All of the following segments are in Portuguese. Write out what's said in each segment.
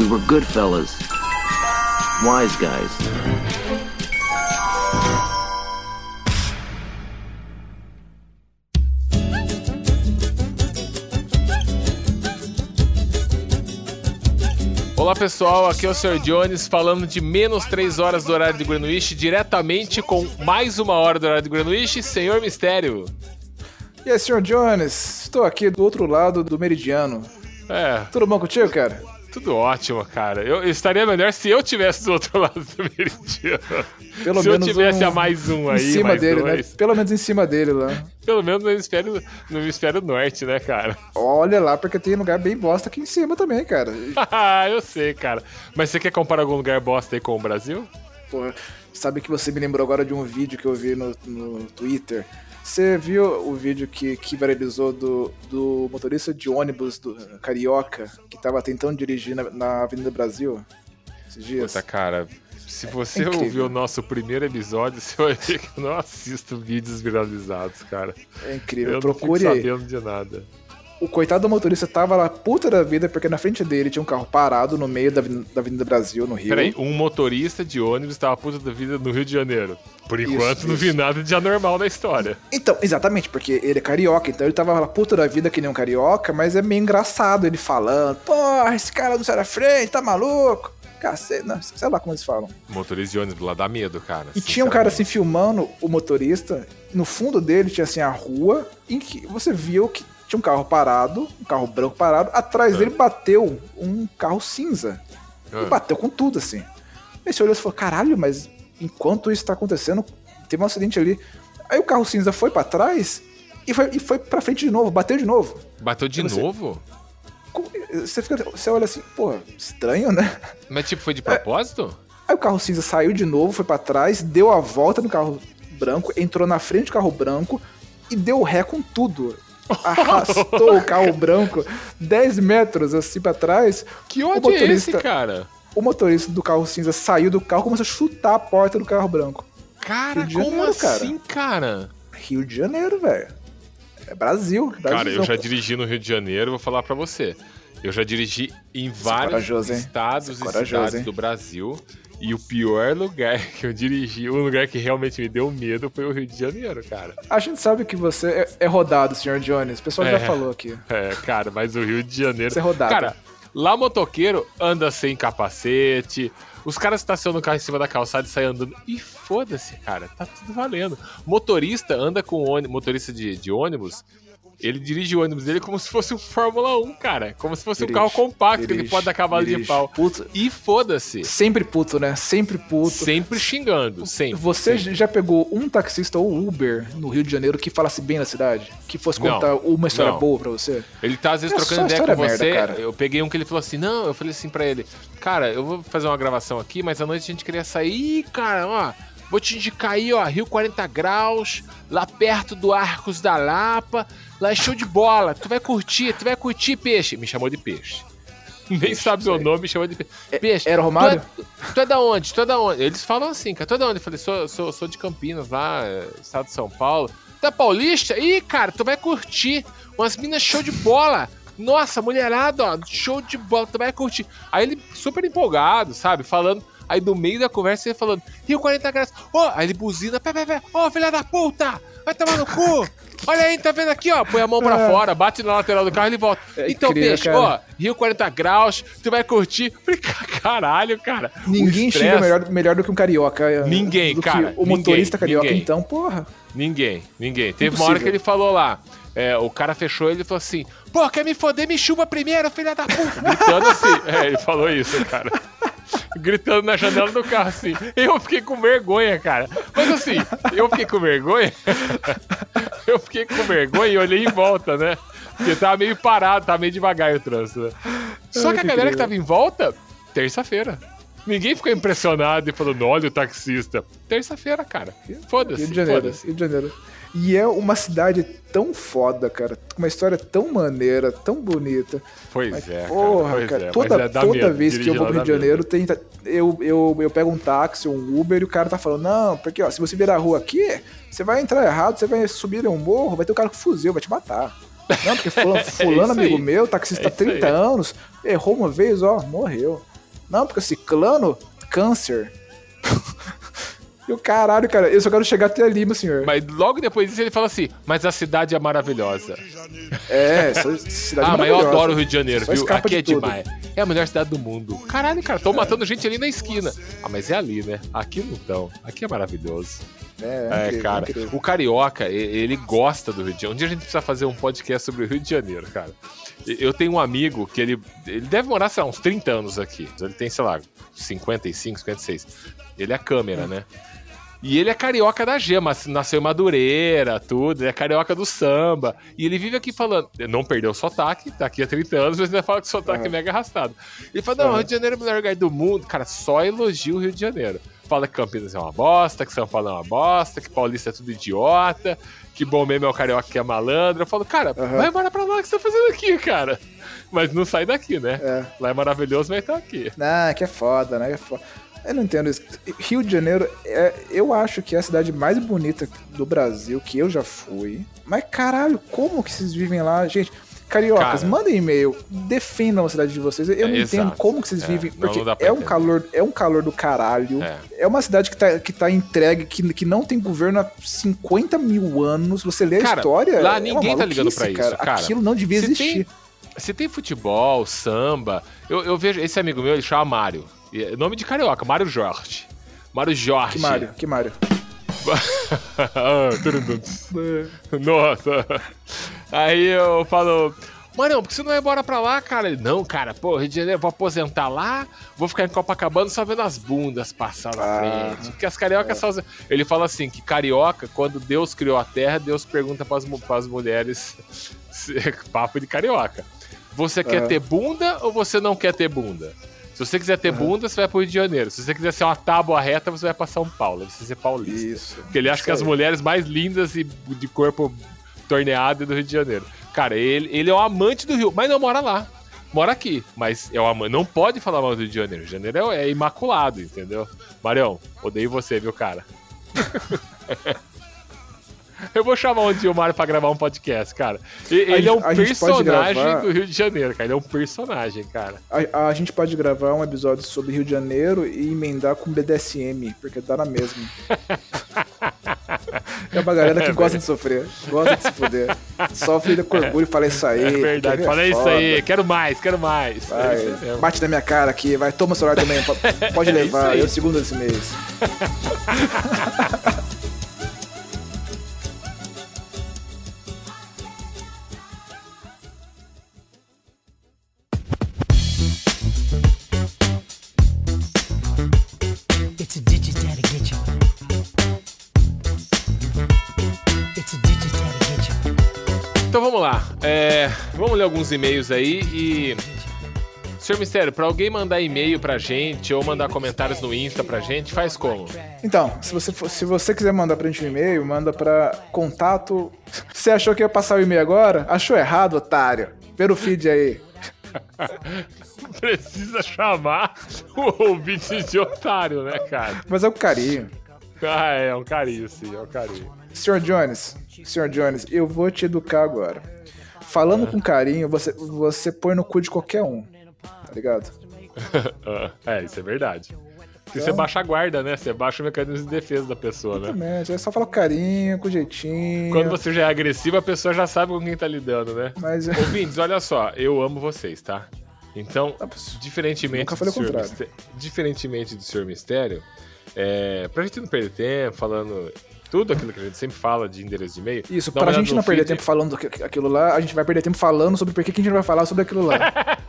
We were good fellas. Wise guys. Olá pessoal, aqui é o Sr. Jones falando de menos 3 horas do horário de Greenwich, diretamente com mais uma hora do horário de Greenwich, Senhor Mistério. E aí, Sr. Jones, estou aqui do outro lado do meridiano. É, Tudo bom contigo, cara? Tudo ótimo, cara. Eu, eu estaria melhor se eu tivesse do outro lado do meridiano. Pelo se menos eu tivesse um- a mais um aí, em cima mais dele, dois. né? Pelo menos em cima dele lá. Pelo menos no hemisfério, no hemisfério norte, né, cara? Olha lá, porque tem lugar bem bosta aqui em cima também, cara. Ah, eu sei, cara. Mas você quer comparar algum lugar bosta aí com o Brasil? Porra, sabe que você me lembrou agora de um vídeo que eu vi no, no Twitter? Você viu o vídeo que, que viralizou do, do motorista de ônibus do Carioca, que tava tentando dirigir na, na Avenida Brasil esses dias? Puta, cara, se você É ouviu o nosso primeiro episódio, você vai ver que eu não assisto vídeos viralizados, cara. É incrível, Eu procure não fico sabendo de nada. O coitado do motorista tava lá puta da vida, porque na frente dele tinha um carro parado no meio da, da Avenida Brasil, no Rio. Peraí, um motorista de ônibus tava puta da vida no Rio de Janeiro. Por Isso, enquanto, não vi isso. nada de anormal na história. Então, exatamente, porque ele é carioca, então ele tava lá puta da vida que nem um carioca, mas é meio engraçado ele falando, porra, esse cara não sai da frente, tá maluco? Cacete, não, sei lá como eles falam. Motorista de ônibus lá dá medo, cara. E tinha um cara assim filmando o motorista, no fundo dele tinha assim a rua, em que você viu que tinha um carro parado, um carro branco parado, atrás dele bateu um carro cinza. E Ah. bateu com tudo, assim. Aí você olhou e falou, caralho, mas enquanto isso tá acontecendo, teve um acidente ali. Aí o carro cinza foi pra trás e foi, e foi pra frente de novo, bateu de novo. Bateu de Você- novo? Com- Você, fica, você olha assim, pô, estranho, né? Mas tipo, foi de propósito? Aí o carro cinza saiu de novo, foi pra trás, deu a volta no carro branco, entrou na frente do carro branco e deu ré com tudo. Arrastou o carro branco 10 metros assim pra trás. Que o ódio é esse, motorista, cara? o motorista do carro cinza saiu do carro e começou a chutar a porta do carro branco. Cara, de como Janeiro, cara. assim, cara? Rio de Janeiro, velho. É Brasil. Cara, eu já dirigi no Rio de Janeiro, vou falar pra você. Eu já dirigi em vários corajoso, hein? estados é e cidades hein? do Brasil. E o pior lugar que eu dirigi, o lugar que realmente me deu medo foi o Rio de Janeiro, cara. A gente sabe que você é, é rodado, senhor Jones. O pessoal É. já falou aqui. É, cara, mas o Rio de Janeiro. Você é rodado. Cara, lá motoqueiro anda sem capacete. Os caras estacionam o carro em cima da calçada e saem andando. E foda-se, cara, tá tudo valendo. Motorista anda com ônibus, motorista de, de ônibus. Ele dirige o ônibus dele como se fosse um Fórmula 1, cara. Como se fosse um Dirige, carro compacto que ele dirige, pode dar cavalo de dirige. pau. Puto, E foda-se. sempre puto, né? Sempre puto. Sempre xingando, sempre. Você sempre. já pegou um taxista ou Uber no Rio de Janeiro que falasse bem da cidade? Que fosse Não, contar uma história não. boa pra você? Ele tá às vezes É trocando ideia com história você. merda, cara. eu peguei um que ele falou assim: não, eu falei assim pra ele, cara, eu vou fazer uma gravação aqui, mas à noite a gente queria sair, Ih, cara, ó. Vou te indicar aí, ó, Rio 40 Graus, lá perto do Arcos da Lapa. Lá é show de bola. Tu vai curtir, tu vai curtir peixe. Me chamou de peixe. Nem sabe meu sei. nome, me chamou de peixe. Peixe. Era o Romário? Tu é, tu é da onde? Tu é da onde? Eles falam assim, cara. Tu é da onde? Eu falei, sou, sou, sou de Campinas, lá, é, estado de São Paulo. Tu é paulista? Ih, cara, tu vai curtir. Umas minas show de bola. Nossa, mulherada, ó, show de bola, tu vai curtir. Aí ele super empolgado, sabe? Falando. Aí no meio da conversa ele falando, Rio 40 graus. Ó, aí ele buzina, pé, pé, pé. Ó, filha da puta! Vai tomar no cu! Olha aí, tá vendo aqui, ó? Põe a mão pra É. fora, bate na lateral do carro e ele volta. É então, incrível, peixe, ó, Rio 40 graus, tu vai curtir. Falei, caralho, cara. Ninguém estresse- xinga melhor, melhor do que um carioca. é, Ninguém, do que cara, O motorista ninguém, carioca, ninguém. então, porra. Ninguém, ninguém. Teve uma hora Impossível. que ele falou lá. é, o cara fechou ele e falou assim: Pô, quer me foder, me chuva primeiro, filha da puta. Gritando assim. É, ele falou isso, cara. Gritando na janela do carro assim. Eu fiquei com vergonha, cara. Mas assim, eu fiquei com vergonha. eu fiquei com vergonha e olhei em volta, né? Porque tava meio parado, tava meio devagar o trânsito. Né? Só que a galera que tava em volta, terça-feira. Ninguém ficou impressionado e falou, olha o taxista. Terça-feira, cara. Foda-se. Rio de Janeiro. Rio de Janeiro. E é uma cidade tão foda, cara. Com uma história tão maneira, tão bonita. Pois Mas, é, porra, cara. Pois cara, é, toda, é, toda medo, vez que eu vou pro Rio de. Janeiro, tem, eu, eu, eu pego um táxi, um Uber, e o cara tá falando, não, porque ó, se você virar a rua aqui, você vai entrar errado, você vai subir em um morro, vai ter um cara com fuzil, vai te matar. Não, porque fulano, fulano isso amigo aí. meu, taxista É há isso 30 aí. anos, errou uma vez, ó, morreu. Não, porque ciclano, câncer. E o caralho, cara, eu só quero chegar até ali, meu senhor. Mas logo depois disso ele fala assim, mas a cidade é maravilhosa. É, essa cidade Ah, mas eu maravilhosa. adoro o Rio de Janeiro, Só viu? Aqui de é tudo. demais. É a melhor cidade do mundo. Caralho, cara, tô matando gente ali na esquina. Ah, mas é ali, né? Aqui não tão. Aqui é maravilhoso. É, É, incrível, cara, incrível. o carioca, ele gosta do Rio de Janeiro. Um dia a gente precisa fazer um podcast sobre o Rio de Janeiro, cara. Eu tenho um amigo que ele, ele deve morar, sei lá, uns 30 anos aqui. Ele tem, sei lá, 55, 56. Ele é câmera, né? E ele é carioca da gema, nasceu em Madureira, tudo, ele é carioca do samba. E ele vive aqui falando, não perdeu o sotaque, tá aqui há 30 anos, mas ainda fala que o sotaque é mega arrastado. Ele fala, não, Aham. Rio de Janeiro é o melhor lugar do mundo. Cara, só elogia o Rio de Janeiro. Fala que Campinas é uma bosta, que São Paulo é uma bosta, que Paulista é tudo idiota, que bom mesmo é o carioca que é malandro. Eu falo, cara, Aham. vai embora pra lá, o que você tá fazendo aqui, cara? Mas não sai daqui, né? É. Lá é maravilhoso, mas tá aqui. Não, que é foda, né? É foda. Eu não entendo isso. Rio de Janeiro, é, eu acho que é a cidade mais bonita do Brasil, que eu já fui. Mas caralho, como que vocês vivem lá? Gente, cariocas, Cara. mandem e-mail, defendam a cidade de vocês. Eu É, não entendo exato. como que vocês É, vivem, porque não é um entender. calor, é um calor do caralho. É. É uma cidade que tá, que tá entregue, que, que não tem governo há 50 mil anos. Você lê a Cara, história. lá é ninguém tá ligando pra maluquice, isso, cara. Aquilo não devia existir. Se tem futebol, samba, eu, eu vejo. Esse amigo meu, ele chama Mário. É Nome de carioca, Mário Jorge. Mário Jorge. Que Mário, que Mário. Nossa. Aí eu falo, Marão, por que você não vai embora pra lá, cara? Ele, não, cara, pô, Rio de Janeiro, vou aposentar lá, vou ficar em Copacabana só vendo as bundas passar na Ah. frente. Porque as cariocas só. Ele fala assim: que carioca, quando Deus criou a terra, Deus pergunta pras, pras mulheres. Papo de carioca. Você quer Aham. ter bunda ou você não quer ter bunda? Se você quiser ter bunda, você vai pro Rio de Janeiro. Se você quiser ser uma tábua reta, você vai pra São Paulo. Você ser paulista. Isso. Porque ele acha que as mulheres mais lindas e de corpo torneado é do Rio de Janeiro. Cara, ele, ele é um amante do Rio, mas não mora lá. Mora aqui, mas é um amante. Não pode falar mal do Rio de Janeiro. Rio de Janeiro é, é imaculado, entendeu? Marião, odeio você, viu, cara? Eu vou chamar um o Mário pra gravar um podcast, cara. Ele é um a gente pode personagem gravar- do Rio de Janeiro, cara. Ele é um personagem, cara. A, a gente pode gravar um episódio sobre Rio de Janeiro e emendar com BDSM, porque dá na mesma. é uma galera que gosta de sofrer, gosta de se fuder. Sofre com orgulho e fala isso aí. É verdade. Fala é isso foda. aí. Quero mais, quero mais. Vai, É bate na minha cara aqui, vai, toma o celular também, po- pode É levar, aí. eu segundo esse mês. Lá. É, vamos ler alguns e-mails aí e. Senhor Mistério, pra alguém mandar e-mail pra gente ou mandar comentários no Insta pra gente, faz como? Então, se você, for- se você quiser mandar pra gente um e-mail, manda pra contato. Você achou que ia passar o e-mail agora? Achou errado, otário. Pelo feed aí. Precisa chamar o ouvinte de otário, né, cara? Mas é com carinho. Ah, é um carinho, sim, é um carinho. Senhor Jones, Senhor Jones, eu vou te educar agora. Falando com carinho, você, você põe no cu de qualquer um. Tá ligado? É, isso é verdade. Porque Então- você baixa a guarda, né? Você baixa o mecanismo de defesa da pessoa, né? Exatamente. É só falar com carinho, com jeitinho. Quando você já é agressivo, a pessoa já sabe com quem tá lidando, né? Mas. Ouvintes, olha só, eu amo vocês, tá? Então, diferentemente, Nunca falei do contrário. Mistério, diferentemente do Senhor Mistério, é, pra gente não perder tempo falando tudo aquilo que a gente sempre fala de endereço de e-mail. Isso, pra olhada gente não perder feed. tempo falando aqu- aquilo lá, a gente vai perder tempo falando sobre por que a gente vai falar sobre aquilo lá.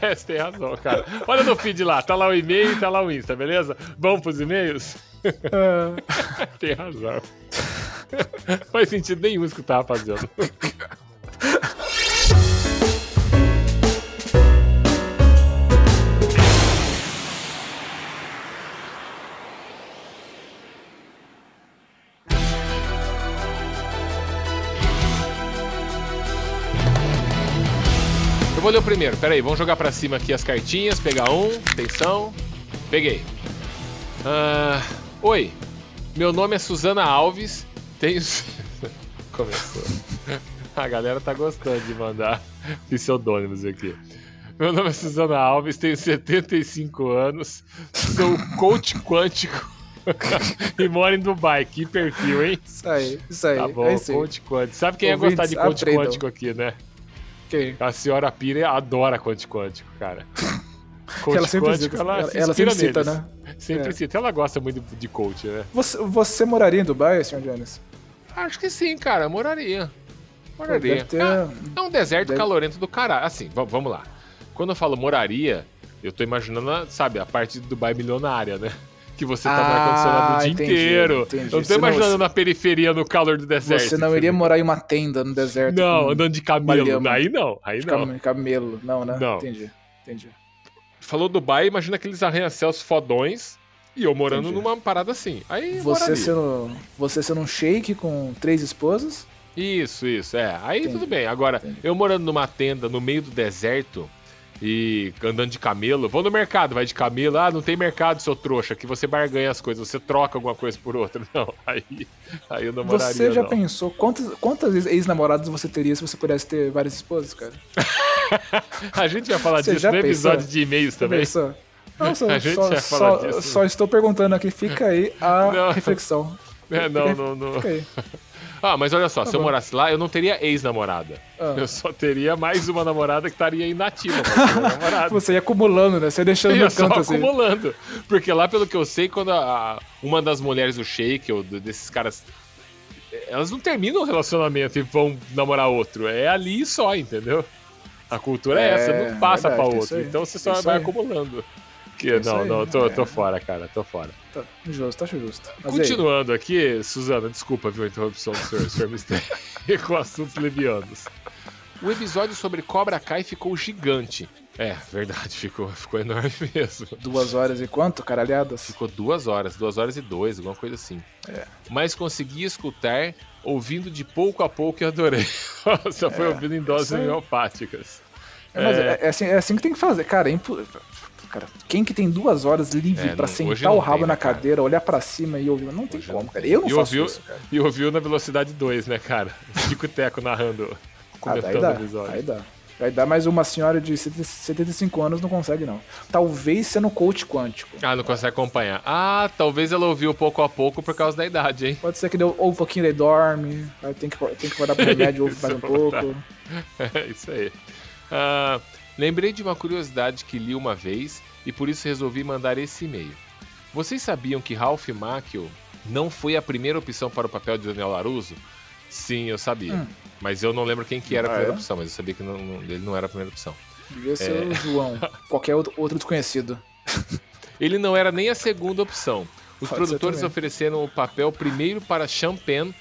É, você tem razão, cara. Olha no feed lá, tá lá o e-mail e tá lá o Insta, beleza? Vamos pros e-mails? tem razão. Faz sentido nenhum isso que eu tava fazendo. Vou ler o primeiro, peraí, vamos jogar pra cima aqui as cartinhas, pegar um, atenção. Peguei. Ah, oi, meu nome é Suzana Alves, tenho. Começou. A galera tá gostando de mandar pseudônimos aqui. Meu nome é Suzana Alves, tenho 75 anos, sou coach quântico e moro em Dubai. Que perfil, hein? Isso aí, isso aí. Tá bom, é aí. coach quântico. Sabe quem ia Ouvintes, gostar de coach aprendam. quântico aqui, né? Quem? A senhora Pira adora coach quântico, cara. Coach ela sempre quântico, cita, ela, ela, se ela sempre cita, né? Sempre É. cita. Ela gosta muito de coach, né? Você, você moraria em Dubai, senhor Jones? Acho que sim, cara. Moraria. Moraria. Deve ter- Ah, é um deserto deve- calorento do caralho. Assim, va- vamos lá. Quando eu falo moraria, eu tô imaginando, sabe, a parte de Dubai milionária, né? Que você tá no Ah, ar-condicionado o dia entendi, inteiro. entendi. Eu não tô Você não- imaginando na periferia, no calor do deserto. Você não iria morar em uma tenda no deserto? Não, andando de camelo. lhama. Aí não, aí não. cam- camelo. Não, né? Não. Entendi, entendi. Falou Dubai, imagina aqueles arranha-céus fodões e eu morando Entendi. numa parada assim. Aí Você moraria. sendo, você sendo um shake com três esposas? Isso, isso, é. Aí Entendi. tudo bem. Agora, eu morando numa tenda no meio do deserto e andando de camelo, vou no mercado, vai de camelo. Ah, não tem mercado, seu trouxa, que você barganha as coisas, você troca alguma coisa por outra. Não, aí, aí eu não moraria. Você já não. pensou quantas, quantas ex-namoradas você teria se você pudesse ter várias esposas, cara? A gente vai falar Você disso já no pensou? episódio de e-mails também. pensou? Não, só, A gente só, já só- disso. só estou perguntando aqui, fica aí a Não. reflexão. É, não, Fica- não, não. Fica aí. Ah, mas olha só, Tá se eu bom. morasse lá, eu não teria ex-namorada. Ah. Eu só teria mais uma namorada que estaria inativa. Você ia acumulando, né? Você ia deixando ia no só canto assim. acumulando. Porque lá, pelo que eu sei, quando a- a- uma das mulheres do Shake, ou desses caras. Elas não terminam o relacionamento e vão namorar outro. É ali só, entendeu? A cultura é, É, essa, não passa verdade, isso outro. Então você só vai aí. acumulando. Que, isso não, aí, não, tô, é. tô fora, cara, tô fora. Tá justo, tá justo. Mas aí, Continuando aqui, Suzana, desculpa, viu, a interrupção do senhor, senhor Mistério, com assuntos levianos. O episódio sobre Cobra Kai ficou gigante. É, verdade, ficou, ficou enorme mesmo. duas horas e quanto, caralhadas? Ficou duas horas, duas horas e dois, alguma coisa assim. É. Mas consegui escutar, ouvindo de pouco a pouco e adorei. Nossa, foi É, ouvindo em doses homeopáticas. É, mas É. é, é assim, é assim que tem que fazer, cara. É impo... Cara, quem que tem duas horas livre É, hoje sentar o rabo tem, na né, cara? cadeira, olhar pra cima e ouvir? Não tem Hoje como, não cara. tem. Eu não E faço ouviu- isso, cara. E ouviu na velocidade 2, né, cara? Tico Teco narrando, Ah, daí dá, daí dá. Vai dar, mas uma senhora de 70 75 anos não consegue, não. Talvez sendo coach quântico. Ah, não consegue acompanhar. Ah, talvez ela ouviu pouco a pouco por causa da idade, hein? Pode ser que deu ou um pouquinho daí dorme, aí tem que, tem que acordar pro remédio, ouve mais um pouco. É isso aí. Ah, lembrei de uma curiosidade que li uma vez e por isso resolvi mandar esse e-mail. Vocês sabiam que Ralph Macchio não foi a primeira opção para o papel de Daniel Laruso? Sim, eu sabia. Hum. Mas eu não lembro quem que era a Ah, primeira é? opção, mas eu sabia que não- não- ele não era a primeira opção. Devia ser É. o João, qualquer outro, outro desconhecido. Ele não era nem a segunda opção. Os Pode produtores ofereceram o papel primeiro para Champagne.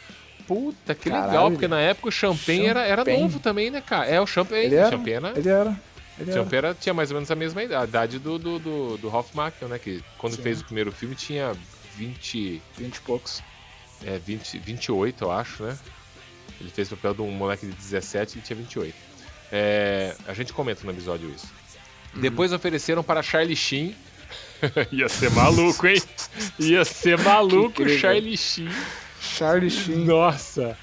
Puta, que legal, Caralho. porque na época o Champagne era, era Champagne. novo também, né, cara? É, o Champagne. Ele era, Champagne era- ele era. Ele era. Champagne era- tinha mais ou menos a mesma idade, a idade do, do, do, do Ralph Macchio, né? Que quando Sim. fez o primeiro filme tinha 20, 20 e poucos. é, 20, 28, eu acho, né? Ele fez o papel de um moleque de 17 e tinha 28. É, a gente comenta no episódio isso. Uhum. Depois ofereceram para Charlie Sheen. Ia ser maluco, hein? Ia ser maluco incrível. Charlie Sheen. Charlie Sheen. Nossa.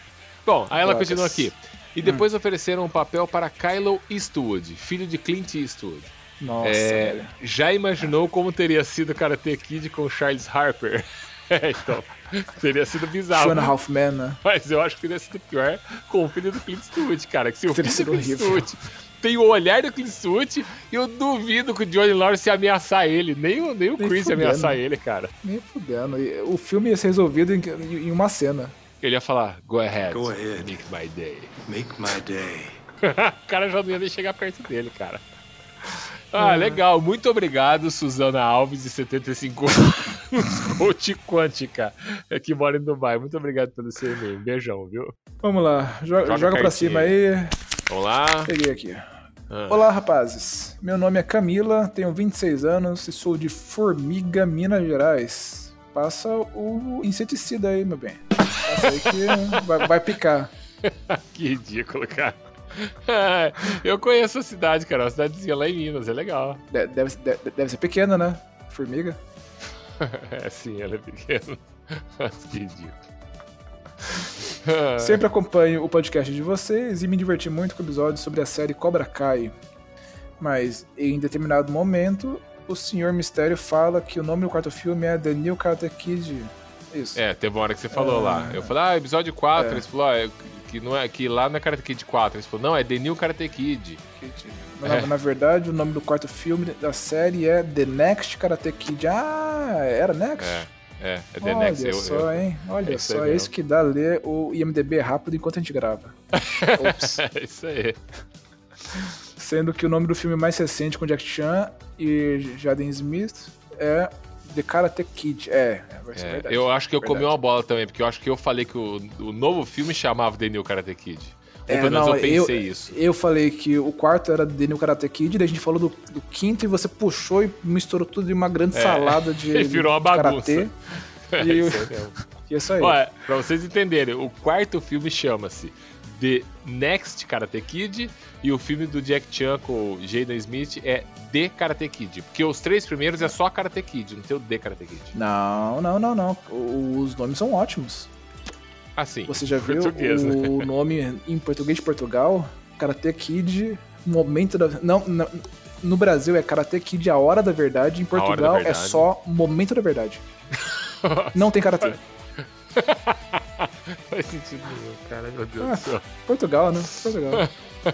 Bom, aí ela Drogas. continua aqui. E depois ofereceram um papel para Kylo Eastwood, filho de Clint Eastwood. Nossa, É, já imaginou como teria sido Karate Kid com Charles Harper? É, então, teria sido bizarro. Two and a Half Men, né? Mas eu acho que teria sido pior com o filho do Clint Eastwood, cara. Que se o filho do Clint. Eastwood tem o olhar do Clint Eastwood, eu duvido que o Johnny Lawrence ia ameaçar ele. Nem o, nem o Nem Chris ia fudendo. ameaçar ele, cara. Nem fudendo. E O filme ia ser resolvido em, em uma cena. Ele ia falar, go ahead, Go ahead. make my day. Make my day. o cara já não ia nem chegar perto dele, cara. Ah, legal. Muito obrigado, Suzana Alves, de 75 anos, coach quântica, é que mora em Dubai. Muito obrigado pelo seu e-mail. Beijão, viu? Vamos lá, jo- Joga joga, pra cima aí. Vamos lá. Peguei aqui. Ah. Olá, rapazes. Meu nome é Camila, tenho 26 anos e sou de Formiga, Minas Gerais. Passa o inseticida aí, meu bem. Passa aí que vai, vai picar. Que ridículo, cara. Eu conheço a cidade, cara. Uma cidadezinha lá em Minas, é legal. De- Deve, deve, deve ser pequena, né? Formiga. É sim, ela é pequena. Que ridículo. Sempre acompanho o podcast de vocês e me diverti muito com o episódio sobre a série Cobra Kai. Mas em determinado momento, o Senhor Mistério fala que o nome do quarto filme é The New Karate Kid. Isso. É, teve uma hora que você falou É. lá. Eu falei, ah, episódio 4. É. Eles falaram, ah, é- que, não é, que lá não é Karate Kid 4. Eles falaram, não, é The New Karate Kid. Na, É. na verdade, o nome do quarto filme da série é The Next Karate Kid. Ah, era Next? É, é, é The Olha Next. Eu- só, eu- hein? Olha é só, é isso que dá ler o IMDB rápido enquanto a gente grava. Ops. É isso aí. Sendo que o nome do filme mais recente com Jack Chan e Jaden Smith é The Karate Kid. É, é, vai ser É, verdade. eu acho que eu comi Verdade. uma bola também, porque eu acho que eu falei que o, o novo filme chamava The New Karate Kid. Ou É, pelo menos não, eu pensei isso. Eu falei que o quarto era The New Karate Kid, daí a gente falou do, do quinto e você puxou e misturou tudo em uma grande É. salada de, E virou uma karatê. bagunça. É E eu- isso aí mesmo. E é isso aí. Olha, pra vocês entenderem, o quarto filme chama-se The Next Karate Kid e o filme do Jack Chan com Jaden Smith é The Karate Kid. Porque os três primeiros é só Karate Kid, não tem o The Karate Kid. Não, não, não, não. Os nomes são ótimos. Assim, Você já viu né? o nome em português de Portugal? Karate Kid, Momento da. Não, não, no Brasil é Karate Kid A Hora da Verdade, em Portugal é Verdade. só Momento da Verdade. Não tem karatê. Faz sentido nenhum, cara, meu Deus Ah. do céu. Portugal, né? Portugal.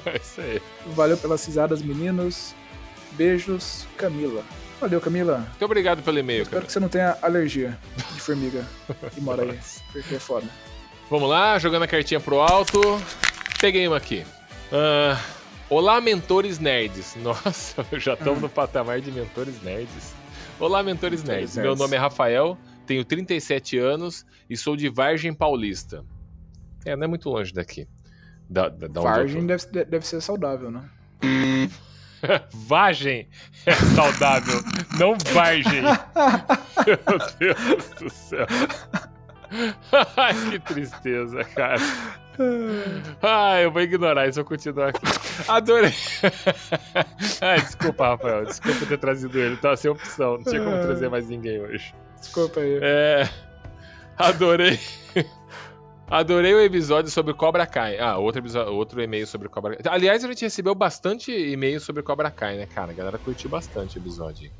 É isso aí. Valeu pelas risadas, meninos. Beijos, Camila. Valeu, Camila. Muito obrigado pelo e-mail, Espero que você não tenha alergia de formiga e mora aí. Porque é foda. Vamos lá, jogando a cartinha pro alto. Peguei uma aqui. Ah, Olá, mentores nerds. Nossa, já estamos no patamar de mentores nerds. Olá, mentores nerds. Meu nerds. nome é Rafael, tenho 37 anos e sou de Vargem Paulista. É, não é muito longe daqui. Da, da, da Vargem deve, deve ser saudável, né? Vagem é saudável, não vargem. Meu Deus do céu. Ai, que tristeza, cara. Ah, eu vou ignorar isso, eu vou continuar aqui. Adorei. Ai, desculpa, Rafael. Desculpa ter trazido ele. Tava sem opção. Não tinha como trazer mais ninguém hoje. Desculpa aí. É. Adorei. Adorei o episódio sobre Cobra Kai. Ah, outro, episódio, outro e-mail sobre Cobra Kai. Aliás, a gente recebeu bastante e-mail sobre Cobra Kai, né, cara? A galera curtiu bastante o episódio.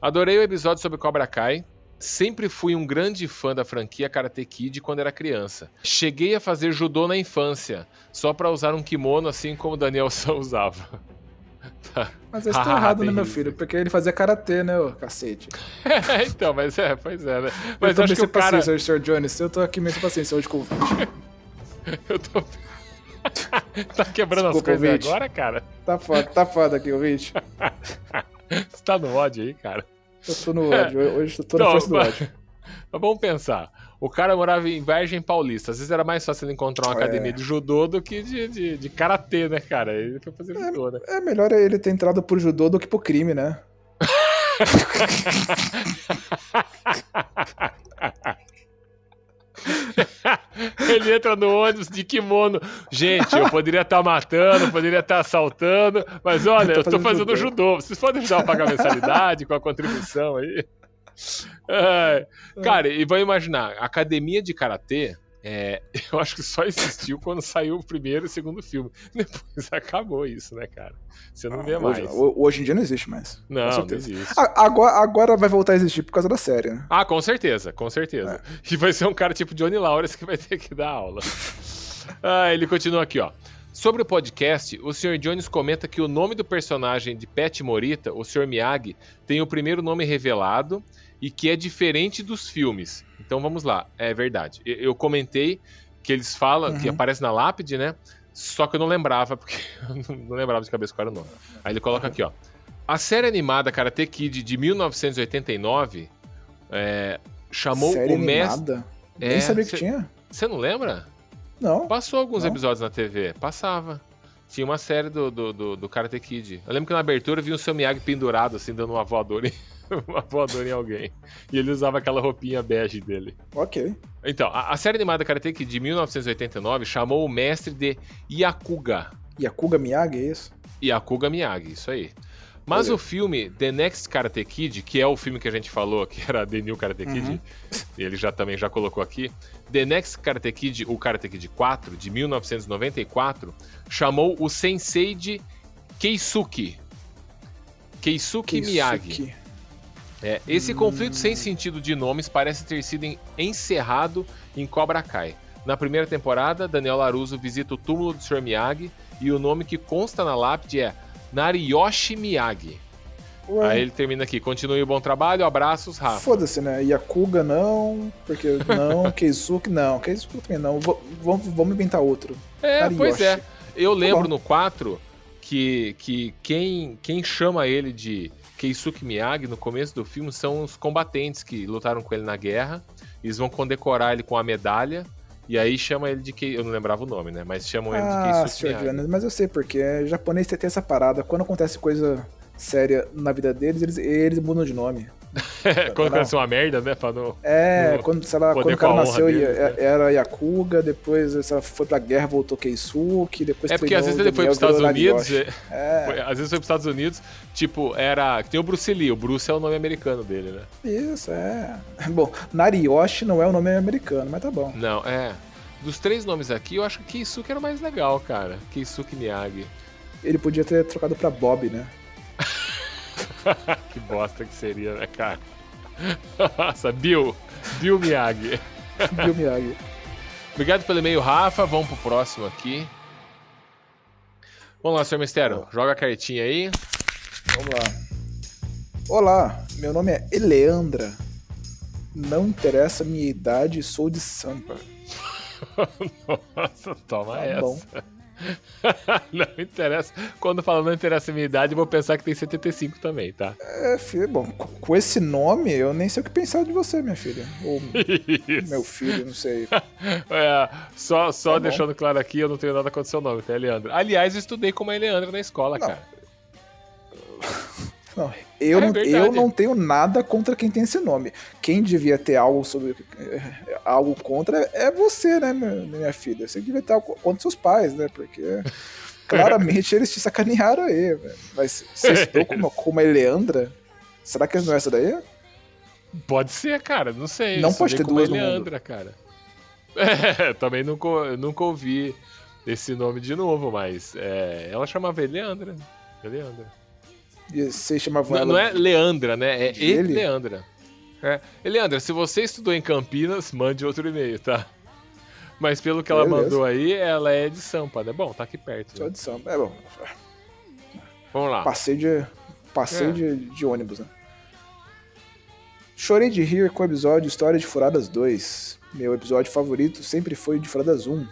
Adorei o episódio sobre Cobra Kai. Sempre fui um grande fã da franquia Karate Kid quando era criança. Cheguei a fazer judô na infância, só pra usar um kimono assim como o Daniel San usava. Mas eu estou Ah, errado, né, meu filho? Porque ele fazia karatê, né, ô cacete. então, mas é, pois é, né? eu Mas tô eu acho meio que o cara. paciência, Sr. Jones. Eu tô aqui meio sem paciência hoje com o Eu tô. tá quebrando Desculpa, as coisas ouvinte. agora, cara? Tá foda, tá foda aqui, ouvinte. Você tá no ódio aí, cara? Eu tô no ódio. Hoje eu tô na força do ódio. Mas vamos pensar. O cara morava em Vargem Paulista. Às vezes era mais fácil ele encontrar uma É. academia de judô do que de, de, de karatê, né, cara? Ele foi fazer judô, né? É melhor ele ter entrado pro judô do que pro crime, né? Ele entra no ônibus de kimono. Gente, eu poderia estar matando, poderia estar assaltando, mas olha, Tô eu tô fazendo fazendo judô. judô. Vocês podem ajudar a pagar a mensalidade com a contribuição aí? Ai, Cara, e vão imaginar, academia de karatê, é, eu acho que só existiu quando saiu o primeiro e o segundo filme. Depois acabou isso, né, cara? Você não vê mais. Hoje, ho- hoje em dia não existe mais. Não, não existe. Agora, agora vai voltar a existir por causa da série, né? Ah, com certeza, com certeza. E vai ser um cara tipo Johnny Lawrence que vai ter que dar aula. ah, ele continua aqui, ó. Sobre o podcast, o Sr. Jones comenta que o nome do personagem de Pet Morita, o Sr. Miyagi, tem o primeiro nome revelado e que é diferente dos filmes. Então vamos lá, é verdade. Eu, comentei que eles falam, que Uhum. aparece na lápide, né? Só que eu não lembrava, porque eu não lembrava de cabeça qual era o nome. Aí ele coloca aqui, ó. A série animada Karate Kid de 1989 é, chamou série o mestre. animada? É, Nem sabia que cê- tinha. Você não lembra? Não. Passou alguns Não. episódios na TV. Passava. Tinha uma série do, do, do, do Karate Kid. Eu lembro que na abertura vinha o seu Miyagi pendurado, assim, dando uma voadora uma voadora em alguém. E ele usava aquela roupinha bege dele. Ok. Então, a, a série animada Karate Kid de 1989 chamou o mestre de Yakuga. Yakuga Miyagi, é isso? Yakuga Miyagi, isso aí. Mas Olha. o filme The Next Karate Kid, que é o filme que a gente falou, que era The New Karate Kid, Uhum. ele já também já colocou aqui. The Next Karate Kid, o Karate Kid 4, de 1994, chamou o Sensei de Keisuke. Keisuke Miyagi. É, esse conflito sem sentido de nomes parece ter sido en- encerrado em Cobra Kai. Na primeira temporada, Daniel Laruso visita o túmulo do Sr. Miyagi e o nome que consta na lápide é Nariyoshi Miyagi. Ué, Aí ele termina aqui. Continue o bom trabalho, abraços, Rafa. Foda-se, né? Yakuga não, porque não, Keisuke não, Keisuke também não. Vou- Vamos, inventar outro. É, Nariyoshi. pois é. Eu lembro bom. no 4 que, que quem, quem chama ele de Keisuke Miyagi no começo do filme são os combatentes que lutaram com ele na guerra. Eles vão condecorar ele com a medalha. E aí chama ele de Kei... Eu não lembrava o nome, né? Mas chamam ele de Ah, Keisuke. Miyagi. Jonas, mas eu sei porque é, japonês tem tem essa parada. Quando acontece coisa séria na vida deles, eles, eles mudam de nome. Quando aconteceu uma merda, né? Pra não... É, Não, quando, sei lá, quando o cara nasceu deles, ia- né? era Yakuga, depois lá, foi pra guerra, voltou Keisuke, depois É porque às vezes ele foi pros Estados Unidos. É- É, às vezes foi pros Estados Unidos, tipo, era. Tem o Bruce Lee. O Bruce é o nome americano dele, né? isso, é. Bom, Nariyoshi não é o nome americano, mas tá bom. Não, é. Dos três nomes aqui, eu acho que Keisuke era o mais legal, cara. Keisuke Miyagi. Ele podia ter trocado pra Bob, né? que bosta que seria, né, cara? Nossa, Bill. Bill Miyagi. Bill Miyagi. Obrigado pelo e-mail, Rafa. Vamos pro próximo aqui. Vamos lá, senhor Mistério. Joga a cartinha aí. Vamos lá. Olá, meu nome é Eleandra. Não interessa a minha idade, sou de Sampa. Nossa, toma Tá essa. bom. não interessa. Quando fala não interessa a minha idade, eu vou pensar que tem 75 também, tá? É, filho, bom, com esse nome, eu nem sei o que pensar de você, minha filha. Ou Isso. meu filho, não sei. É, só só Tá bom. deixando claro aqui, eu não tenho nada contra o seu nome, tá, Leandro? Aliás, eu estudei como a Leandro na escola, Não. cara. Não, eu, É eu não tenho nada contra quem tem esse nome. Quem devia ter algo sobre é, algo contra é você, né, minha filha? Você devia ter algo contra seus pais, né? Porque claramente eles te sacanearam aí, velho. Mas você estudou como, como a Eleandra? Será que não é essa daí? Pode ser, cara, não sei. Não pode ter duas no Leandra, cara. É, também nunca, nunca ouvi esse nome de novo, mas é, ela chamava ele Leandra. Leandra. Vocês chamavam Não, ela não é Leandra, né? É e ele? Leandra. É. Leandra, se você estudou em Campinas, mande outro e-mail, tá? Mas pelo que ela Beleza. mandou aí, ela é de Sampa, né? Bom, tá aqui perto. só Né? de samba. É bom. Vamos lá. Passei de. Passei É. de, de ônibus, né? Chorei de rir com o episódio História de Furadas 2. Meu episódio favorito sempre foi o de Furadas 1,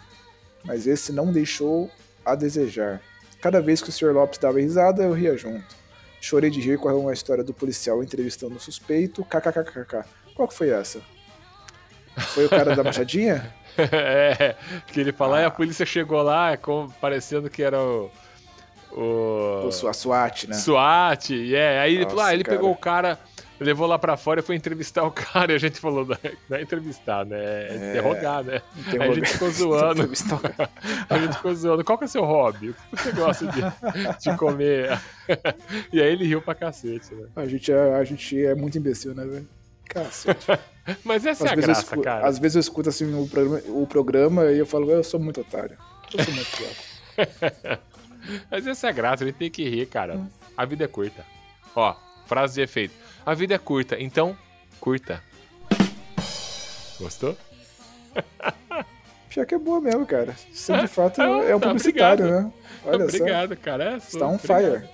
mas esse não deixou a desejar. Cada vez que o Sr. Lopes dava risada, eu ria junto. Chorei de rir com a história do policial entrevistando o suspeito. KKKKK. Qual que foi essa? Foi o cara da machadinha? é, que ele fala, Ah. "Ai, a polícia chegou lá, como, parecendo que era o. O. Ou a SWAT, né? SWAT, e é. Aí ele Nossa, falou, ah, ele cara. pegou o cara, levou lá pra fora e foi entrevistar o cara. E a gente falou, não é, é entrevistar, né? É É. interrogar, né? Aí a gente ficou zoando. A gente ficou zoando. Qual que é o seu hobby? O que você gosta de, de comer? e aí ele riu pra cacete, né? A gente é, a gente é muito imbecil, né, velho? Cacete. Mas essa é Às a vezes, eu graça, escuto, cara. às vezes eu escuto assim o programa, o programa e eu falo, eu sou muito otário. Eu sou muito idiota. Mas essa é a graça, a gente tem que rir, cara. A vida é curta. Ó, frase de efeito. A vida é curta, então curta. Gostou? Pior que é boa mesmo, cara. Você de fato é, é um Tá, publicitário, obrigado. né? Olha Obrigado, cara. É. Está on obrigado. fire.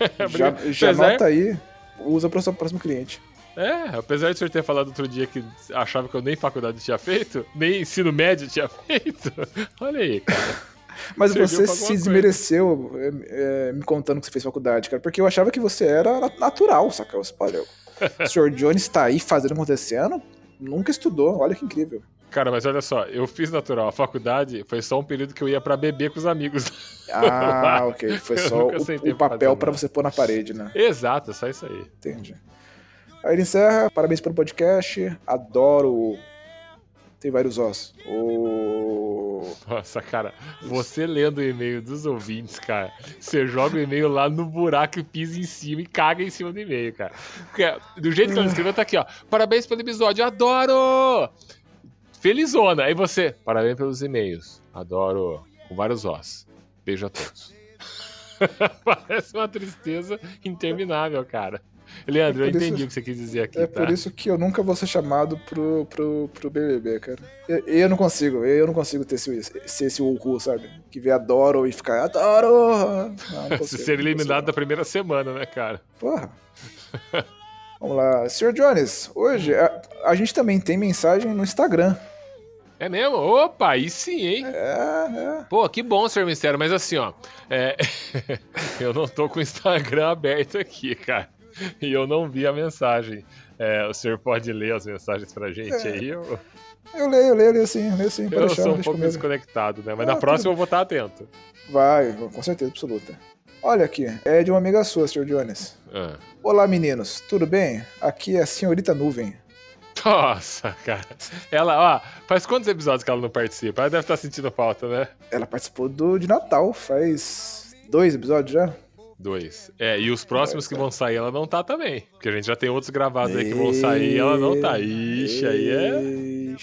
Já, já Apesar- anota aí, usa para o seu próximo cliente. É, apesar de o senhor ter falado outro dia que achava que eu nem faculdade tinha feito, nem ensino médio tinha feito. Olha aí, cara. Mas Serviu você se desmereceu é, é, me contando que você fez faculdade, cara, porque eu achava que você era na- natural, saca? Você, olha, o Sr. Jones está aí fazendo acontecendo, nunca estudou, olha que incrível. Cara, mas olha só, eu fiz natural. A faculdade foi só um período que eu ia pra beber com os amigos. Ah, ok. Foi só o, o pra papel para você pôr na parede, né? Exato, só isso aí. Entendi. Aí ele encerra, parabéns pelo podcast, adoro. Tem vários ossos. O... Nossa, cara, você lendo o e-mail dos ouvintes, cara, você joga o e-mail lá no buraco e pisa em cima e caga em cima do e-mail, cara. Porque, do jeito que ela escreveu, tá aqui, ó. Parabéns pelo episódio, adoro! Felizona. Aí você, parabéns pelos e-mails, adoro, com vários os. Beijo a todos. Parece uma tristeza interminável, cara. Leandro, É eu entendi isso- o que você quis dizer aqui, É tá? por isso que eu nunca vou ser chamado pro, pro, pro BBB, cara. Eu, eu não consigo, eu não consigo ter esse, ser esse Uhu, sabe? Que vê adoro e ficar adoro! Não, não Se consigo, ser eliminado da primeira semana, né, cara? Porra. Vamos lá. Sr. Jones, hoje a, a gente também tem mensagem no Instagram. É mesmo? Opa, aí sim, hein? É, é. Pô, que bom, Sr. Mistério, mas assim, ó. é, eu não tô com o Instagram aberto aqui, cara. E eu não vi a mensagem. É, o senhor pode ler as mensagens pra gente É, aí? Eu, Eu leio, eu leio, eu leio sim, leio sim. Eu sou um pouco comigo. desconectado, né? Mas Ah, na próxima eu vou estar atento. Vai, com certeza absoluta. Olha aqui, é de uma amiga sua, Sr. Jones. Ah. Olá, meninos, tudo bem? Aqui é a senhorita Nuvem. Nossa, cara. Ela, ó, faz quantos episódios que ela não participa? Ela deve estar sentindo falta, né? Ela participou do de Natal, faz dois episódios já. Dois. É, e os próximos que vão sair, ela não tá também. Porque a gente já tem outros gravados aí que vão sair e ela não tá. Ixi, aí é.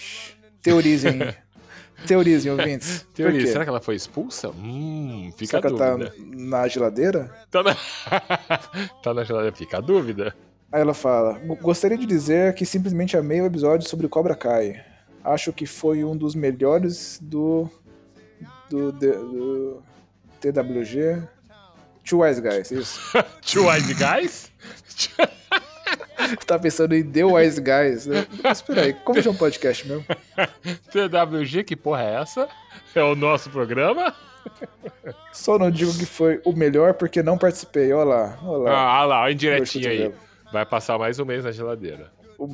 Teorizem. Teorizem, ouvintes. Quê? será que ela foi expulsa? Hum, fica Será que a ela dúvida. tá na geladeira? Tá na... tá na geladeira, fica a dúvida. Aí ela fala: "Go- Gostaria de dizer que simplesmente amei o episódio sobre Cobra Kai. Acho que foi um dos melhores do. do. do, do TWG. Two Wise Guys, isso. Two Eyed Guys? tá pensando em The Wise Guys. né? Mas peraí, como chama o podcast mesmo? TWG, que porra é essa? É o nosso programa? Só não digo que foi o melhor porque não participei. Olha lá, olha lá. Ah, lá, ó, Meu indiretinho aí. Vai passar mais um mês na geladeira. O-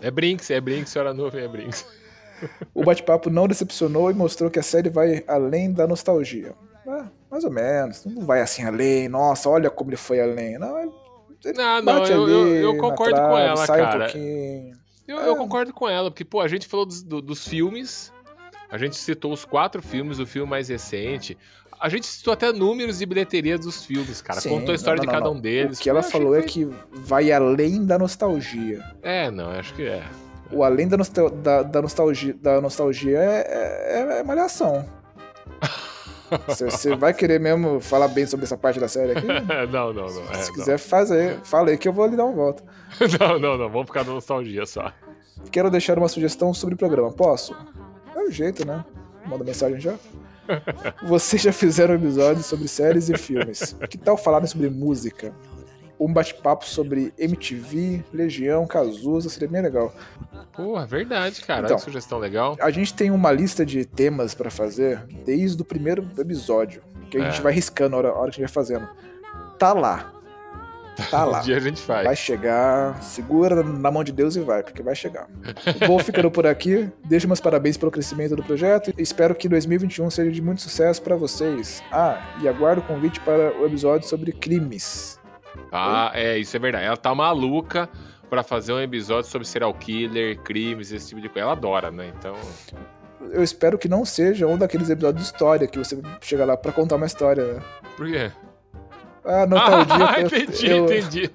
É Brinks, é Brinks, senhora nuvem, é Brinks. O bate-papo não decepcionou e mostrou que a série vai além da nostalgia. É, mais ou menos. Não vai assim além. Nossa, olha como ele foi além. Não, ele ele Não, não, bate eu, ali eu, eu concordo com trave, ela, sai um cara. pouquinho. Eu, É. eu concordo com ela, porque, pô, a gente falou dos, do- dos filmes, a gente citou os quatro filmes, o filme mais recente. A gente citou até números de bilheteria dos filmes, cara. Sim, Contou a história não, de não, cada não. um deles. O que ela falou é foi- que vai além da nostalgia. É, não, acho que é. O além da, nostal- da- da nostalgia, da nostalgia é, é, é malhação. Você vai querer mesmo falar bem sobre essa parte da série aqui? não, não, não. é, Se não. quiser, faz aí. Fala aí que eu vou lhe dar uma volta. não, não, não. Vamos ficar na nostalgia só. Quero deixar uma sugestão sobre o programa. Posso? É o jeito, né? Manda mensagem já. Vocês já fizeram episódios sobre séries e filmes. Que tal falarem sobre música? Um bate-papo sobre MTV, Legião, Cazuza, seria bem legal. Pô, é verdade, cara. Então. Olha que sugestão legal. A gente tem uma lista de temas pra fazer desde o primeiro episódio. Que a gente É. vai riscando a hora, a hora que a gente vai fazendo. Tá lá. Tá lá. Um dia a gente faz. Vai chegar, segura na mão de Deus e vai, porque vai chegar. Vou ficando por aqui, deixo meus parabéns pelo crescimento do projeto e espero que 2021 seja de muito sucesso pra vocês. Ah, e aguardo o convite para o episódio sobre crimes. Ah, é, isso é verdade. Ela tá maluca pra fazer um episódio sobre serial killer, crimes, esse tipo de coisa. Ela adora, né? Então. Eu espero que não seja um daqueles episódios de história que você chega lá pra contar uma história. né? Por quê? Ah, não, tal dia. Ah, entendi, eu- entendi.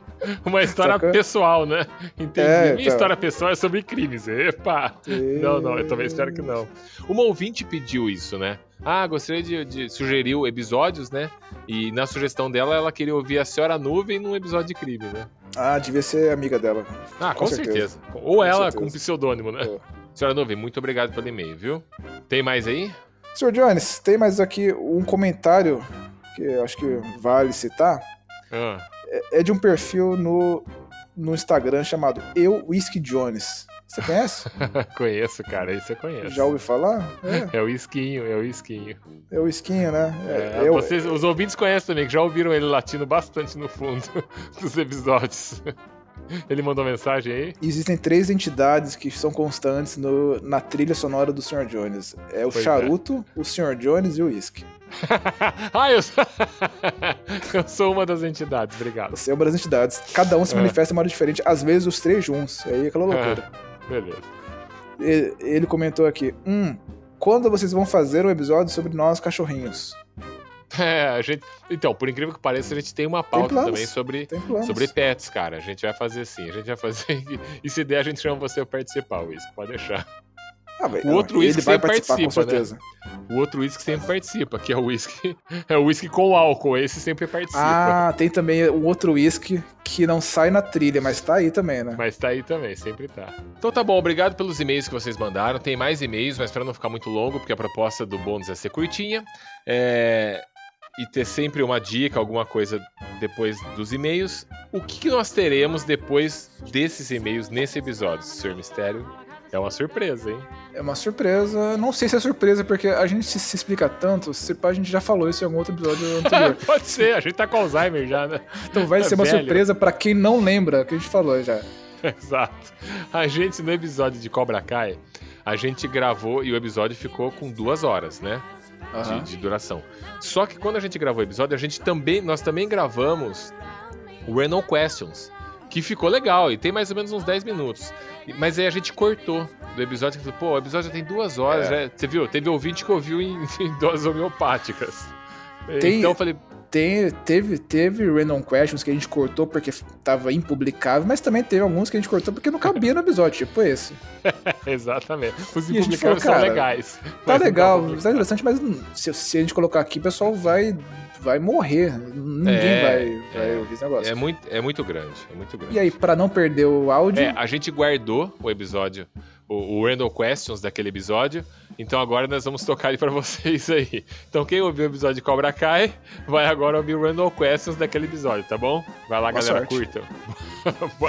Uma história Sacou? pessoal, né? Entendi. É, Minha então. história pessoal é sobre crimes. Epa! Não, não, eu também espero que não. Uma ouvinte pediu isso, né? Ah, gostaria de, de sugeriu episódios, né? E na sugestão dela, ela queria ouvir a Senhora Nuvem num episódio de crime, né? Ah, devia ser amiga dela. Ah, com, Com certeza. certeza. Ou Com ela certeza. com pseudônimo, né? É. Senhora Nuvem, muito obrigado pelo e-mail, viu? Tem mais aí? Sr. Jones, tem mais aqui um comentário que eu acho que vale citar. Ah, É de um perfil no, no Instagram chamado Eu Whisky Jones. Você conhece? conheço, cara. Isso eu conheço. Já ouviu falar? É, É o esquinho, é o esquinho. é o Skinho, né? É, É, eu, vocês, os ouvintes conhecem também, que já ouviram ele latindo bastante no fundo dos episódios. Ele mandou mensagem aí? Existem três entidades que são constantes no- na trilha sonora do Sr. Jones. É o Pois é. charuto, o Sr. Jones e o whisky. ah, eu sou... eu sou uma das entidades, obrigado. Você é uma das entidades. Cada um se É. manifesta de modo diferente, às vezes os três juntos. Aí é aquela loucura. Beleza. Ele comentou aqui: Hum, quando vocês vão fazer um episódio sobre nós cachorrinhos? É, a gente... Então, por incrível que pareça, a gente tem uma pauta planos. também sobre, Tem sobre pets, cara. A gente vai fazer sim, a gente vai fazer. E se der, a gente chama você pra participar, Luiz. Pode deixar. Ah, O outro uísque sempre participar, com participa, né? certeza. O outro uísque sempre participa, que é o uísque. É o uísque com álcool, esse sempre participa. Ah, tem também o outro whisky que não sai na trilha, mas tá aí também, né? Mas tá aí também, sempre tá. Então tá bom, obrigado pelos e-mails que vocês mandaram. Tem mais e-mails, mas para não ficar muito longo, porque a proposta do bônus é ser curtinha. É, E ter sempre uma dica, alguma coisa depois dos e-mails. O que, que nós teremos depois desses e-mails nesse episódio, Senhor Mistério? É uma surpresa, hein? É uma surpresa. Não sei se é surpresa, porque a gente se, se explica tanto. Se pá, a gente já falou isso em algum outro episódio anterior. Pode ser, a gente tá com Alzheimer já, né? Então vai ser uma velho. surpresa pra quem não lembra que a gente falou já. Exato. A gente, no episódio de Cobra Kai, a gente gravou e o episódio ficou com duas horas, né? De, Aham. de duração. Só que quando a gente gravou o episódio, a gente também, nós também gravamos o Random Questions, que ficou legal e tem mais ou menos uns 10 minutos. Mas aí a gente cortou do episódio, que falou, pô, o episódio já tem duas horas, É. já- você viu? Teve ouvinte que ouviu em, em doses homeopáticas. Tem- Então eu falei, Tem, teve, teve random questions que a gente cortou porque tava impublicável, mas também teve alguns que a gente cortou porque não cabia no episódio, tipo esse. exatamente. Os impublicáveis são legais. Tá legal, tá interessante, mas se, se a gente colocar aqui, o pessoal vai, vai morrer. Ninguém É, vai, vai é. ouvir esse negócio. É muito, é muito grande, é muito grande. E aí, pra não perder o áudio, É, a gente guardou o episódio, o, o Random Questions daquele episódio. Então agora nós vamos tocar ele pra vocês aí. Então quem ouviu o episódio de Cobra Kai, vai agora ouvir o Random Questions daquele episódio, tá bom? Vai lá, Boa galera, sorte. curta.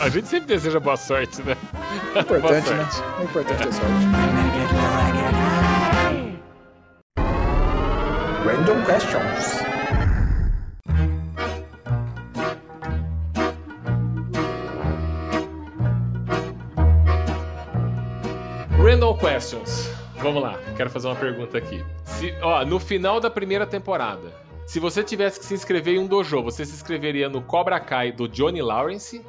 a gente sempre deseja boa sorte, né? é importante, boa né? sorte. É importante ter sorte. Random questions. Random Questions. Vamos lá, quero fazer uma pergunta aqui. Se, ó, no final da primeira temporada, se você tivesse que se inscrever em um dojo, você se inscreveria no Cobra Kai do Johnny Lawrence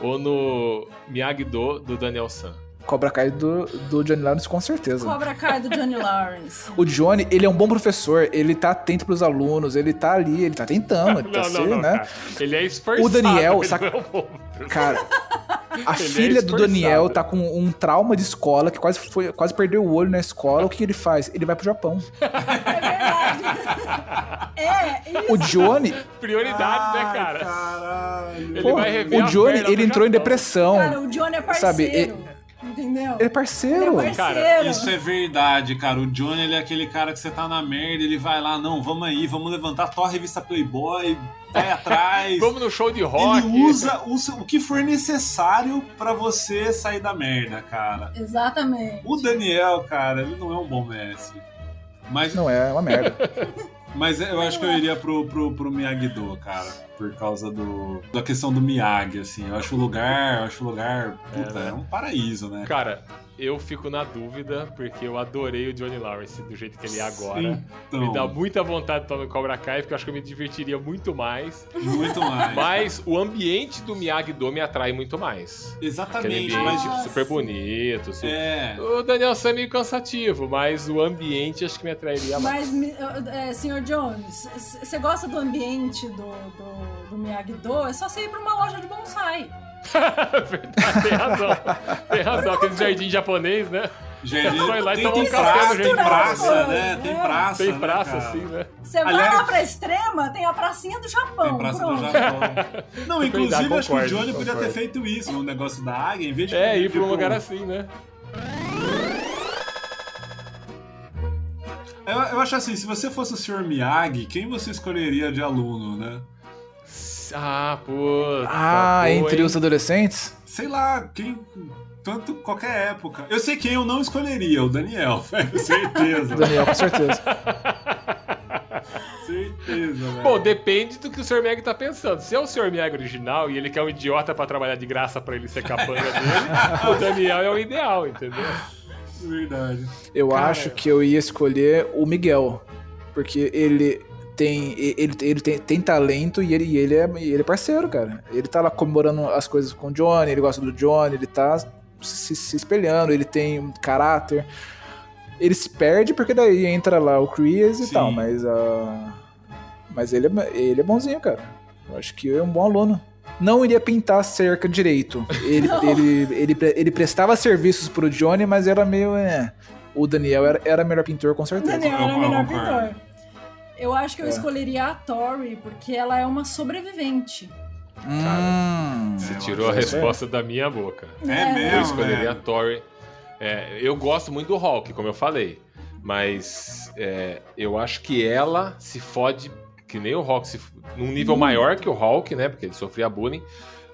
ou no Miyagi-Do do Daniel San? Cobra Kai do, do Johnny Lawrence, com certeza. Cobra Kai do Johnny Lawrence. O Johnny, ele é um bom professor, ele tá atento pros alunos, ele tá ali, ele tá tentando, ele tá Não, não, assim, não, né? cara. Ele é esforçado. O Daniel, saca- é um bom- Cara, a Ele é filha do. Daniel tá com um trauma de escola, que quase, foi, quase perdeu o olho na escola. O que, que ele faz? Ele vai pro Japão. É, isso. O Johnny, Prioridade, né, cara? Caralho. Ele pô, vai rever o Johnny, ele entrou em Japão. depressão. Cara, o Johnny é Sabe, parceiro. Entendeu? Ele é parceiro. Ele é Cara, parceiro. Isso é verdade, cara. O Johnny ele é aquele cara que você tá na merda, ele vai lá, não, vamos aí, vamos levantar tua revista Playboy, vai atrás. Vamos no show de rock. Ele usa o, o que for necessário pra você sair da merda, cara. Exatamente. O Daniel, cara, ele não é um bom mestre. Mas, Não é, é uma merda. mas eu acho que eu iria pro, pro, pro Miyagi-Do, cara. Por causa do, da questão do Miyagi, assim. Eu acho o lugar, eu acho o lugar, puta, É, é, né? um paraíso, né? Cara, eu fico na dúvida, porque eu adorei o Johnny Lawrence do jeito que ele é agora. Então, Me dá muita vontade de estar no Cobra Kai, porque eu acho que eu me divertiria muito mais. muito mais. Mas o ambiente do Miyagi-Do me atrai muito mais. Aquele Exatamente, ambiente mas super bonito. super- é. O Daniel Sam é meio cansativo, mas o ambiente acho que me atrairia mais. Mas, é, senhor Jones, você gosta do ambiente do, do, do Miyagi-Do? É só você ir pra uma loja de bonsai. Verdade, tem razão. Tem razão. Aquele jardim japonês, né? Jardim, Vai lá e tem, toma um café no praça, jardim. tem praça, né? Tem praça. Tem né, praça cara? assim, né? Você vai Aliás- lá pra extrema, tem a pracinha do Japão. Tem praça pronto. do Japão. Não, inclusive, Verdade, acho que o concordo, Johnny podia ter concordo. feito isso no negócio da águia, em vez de. É, ir tipo, pra um lugar assim, né? Eu, eu acho assim, se você fosse o Sr. Miyagi, quem você escolheria de aluno, né? Ah, pô. Ah, entre hein? os adolescentes? Sei lá, quem. Tanto qualquer época. Eu sei quem eu não escolheria, o Daniel, velho. Certeza. Daniel, com certeza. certeza, velho. Bom, depende do que o Sr. Miyagi tá pensando. Se é o Sr. Miyagi original e ele quer um idiota pra trabalhar de graça pra ele ser capanga dele, o Daniel é o ideal, entendeu? Verdade. Eu Cara. acho que eu ia escolher o Miguel. Porque ele tem. Ele, ele tem, tem talento e ele, e ele, é, e ele é parceiro, cara. Ele tá lá comemorando as coisas com o Johnny, ele gosta do Johnny, ele tá se, se espelhando, ele tem um caráter. Ele se perde porque daí entra lá o Chris e Sim. tal, mas ah, Mas ele é, ele é bonzinho, cara. Eu acho que é um bom aluno. Não iria pintar a cerca direito. Ele, ele, ele, ele prestava serviços pro Johnny, mas era meio. É, o Daniel era, era melhor pintor, com certeza. Daniel era melhor pintor. Eu acho que eu É. escolheria a Tori, porque ela é uma sobrevivente. Hum, Você É, tirou a resposta da minha boca. É mesmo? Eu escolheria a velho. Tori. É, eu gosto muito do Hulk, como eu falei. Mas é, eu acho que ela se fode, que nem o Hulk, se, num nível maior que o Hulk, né? Porque ele sofria bullying.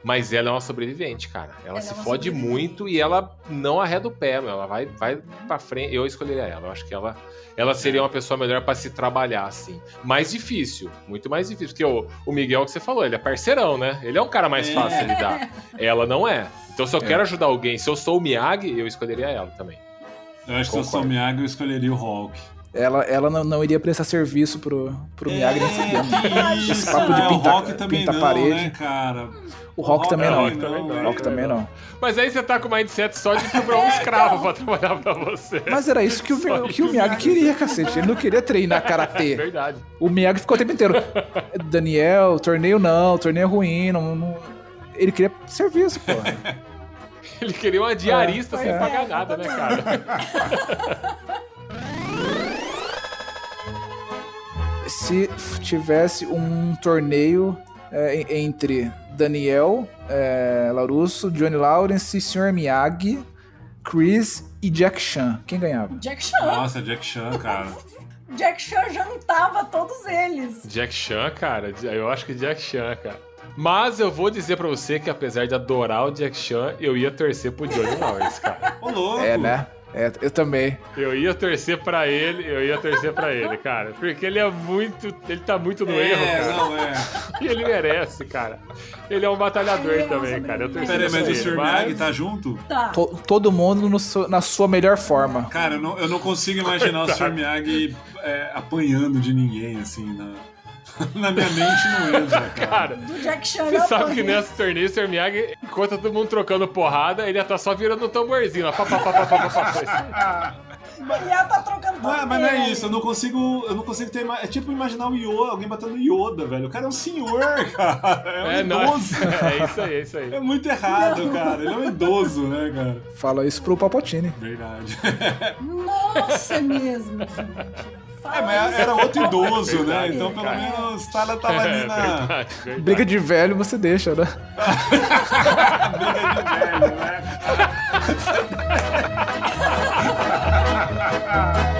Mas ela é uma sobrevivente, cara. Ela, Ela se é fode muito e ela não arreda o pé, meu. Ela vai, vai pra frente. Eu escolheria ela. Eu acho que ela, ela seria uma pessoa melhor pra se trabalhar, assim. Mais difícil, muito mais difícil. Porque o, o Miguel que você falou, ele é parceirão, né? Ele é um cara mais É. fácil de lidar. Ela não é. Então, se eu quero ajudar alguém, se eu sou o Miyagi, eu escolheria ela também. Eu acho que se eu sou Concordo. Miyagi, eu escolheria o Hulk. Ela, ela não, não iria prestar serviço pro, pro Miyagi nem fudendo. que Esse papo de né? pintar- o Hulk também pintar não, parede. né, cara? O Rock também não. O Rock também não. Mas aí você tá com o mindset só de quebrar um escravo pra trabalhar pra você. Mas era isso que o, o que o Miyagi queria, cacete. Ele não queria treinar É karatê. verdade. O Miyagi ficou o tempo inteiro. Daniel, torneio não, torneio é ruim. Não, não- Ele queria serviço, pô. Ele queria uma diarista É, sem é, pagar nada, né, cara? Se tivesse um torneio é, en- entre Daniel é, Larusso, Johnny Lawrence, Sr. Miyagi, Chris e Jack Chan, quem ganhava? Jack Chan. Nossa, Jack Chan, cara. Jack Chan jantava todos eles. Jack Chan, cara. Eu acho que Jack Chan, cara. Mas eu vou dizer pra você que apesar de adorar o Jack Chan, eu ia torcer pro Johnny Lawrence, cara. Ô, louco. É, né? É, eu também. Eu ia torcer pra ele, eu ia torcer pra ele, cara. Porque ele é muito. Ele tá muito no É, erro, cara. não, é. E ele merece, cara. Ele é um batalhador é também, cara. Eu torci Pera aí, pra mas o Sr. mas- Miyagi tá junto? Tá. To- todo mundo no na sua melhor forma. Cara, eu não, eu não consigo imaginar o Sr. Miyagi é, apanhando de ninguém, assim, na, na minha mente não entra, cara. Cara, Do Jack Chan Você sabe que nesse torneio, o Sr. Miyagi, enquanto todo mundo trocando porrada, ele ia tá só virando um tamborzinho. Ó, pá, pá, pá, pá, pá, pá, pá. Ia tá trocando Não é, mas não é isso, eu não consigo. Eu não consigo ter. É tipo imaginar o Yoda, alguém batendo Yoda, velho. O cara é um senhor, cara. É um É, não, idoso. é isso aí, é isso aí. É muito errado, cara. Ele é um idoso, né, cara? Fala isso pro Palpatine. Verdade. Nossa, é mesmo, gente. É, mas era outro idoso, né? Então, pelo menos, Tala tava é, ali na. Briga de velho você deixa, né? Briga de velho, né?